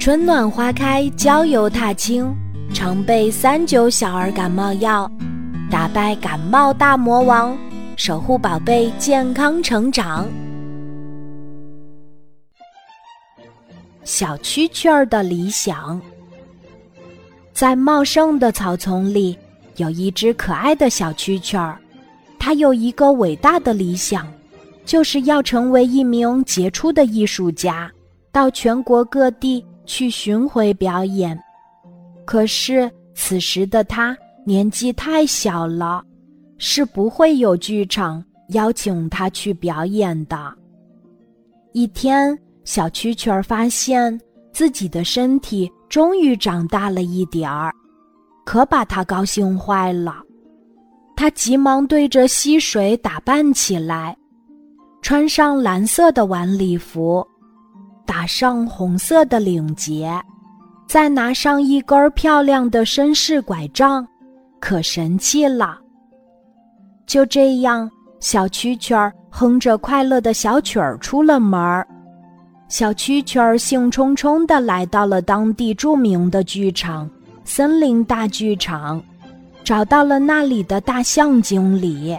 春暖花开，郊游踏青，常备三九小儿感冒药，打败感冒大魔王，守护宝贝健康成长。小蛐蛐儿的理想，在茂盛的草丛里，有一只可爱的小蛐蛐儿，它有一个伟大的理想，就是要成为一名杰出的艺术家，到全国各地去巡回表演。可是此时的他年纪太小了，是不会有剧场邀请他去表演的。一天。小蛐蛐儿发现自己的身体终于长大了一点儿，可把它高兴坏了。它急忙对着溪水打扮起来，穿上蓝色的晚礼服，打上红色的领结，再拿上一根漂亮的绅士拐杖，可神气了。就这样，小蛐蛐儿哼着快乐的小曲儿出了门儿。小蛐蛐儿兴冲冲地来到了当地著名的剧场——森林大剧场，找到了那里的大象经理。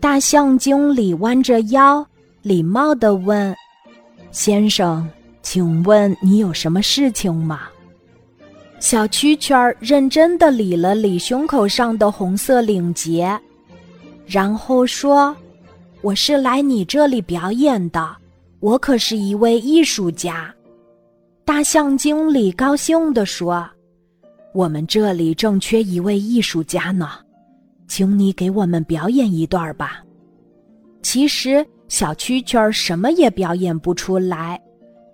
大象经理弯着腰，礼貌地问：“先生，请问你有什么事情吗？”小蛐蛐儿认真地理了理胸口上的红色领结，然后说：“我是来你这里表演的。”我可是一位艺术家，大象经理高兴地说：“我们这里正缺一位艺术家呢，请你给我们表演一段吧。”其实小蛐蛐儿什么也表演不出来，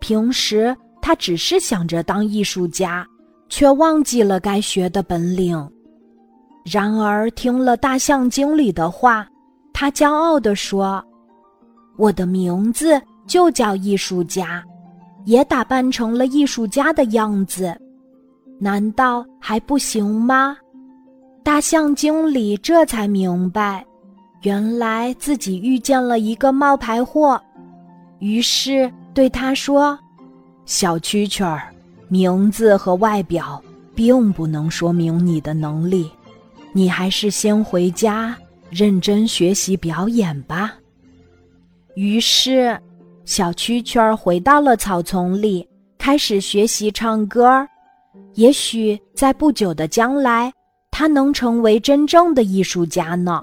平时他只是想着当艺术家，却忘记了该学的本领。然而听了大象经理的话，他骄傲地说：“我的名字。”就叫艺术家，也打扮成了艺术家的样子，难道还不行吗？大象经理这才明白，原来自己遇见了一个冒牌货，于是对他说：“小蛐蛐儿，名字和外表并不能说明你的能力，你还是先回家认真学习表演吧。”于是。小蛐蛐儿回到了草丛里，开始学习唱歌。也许在不久的将来，他能成为真正的艺术家呢。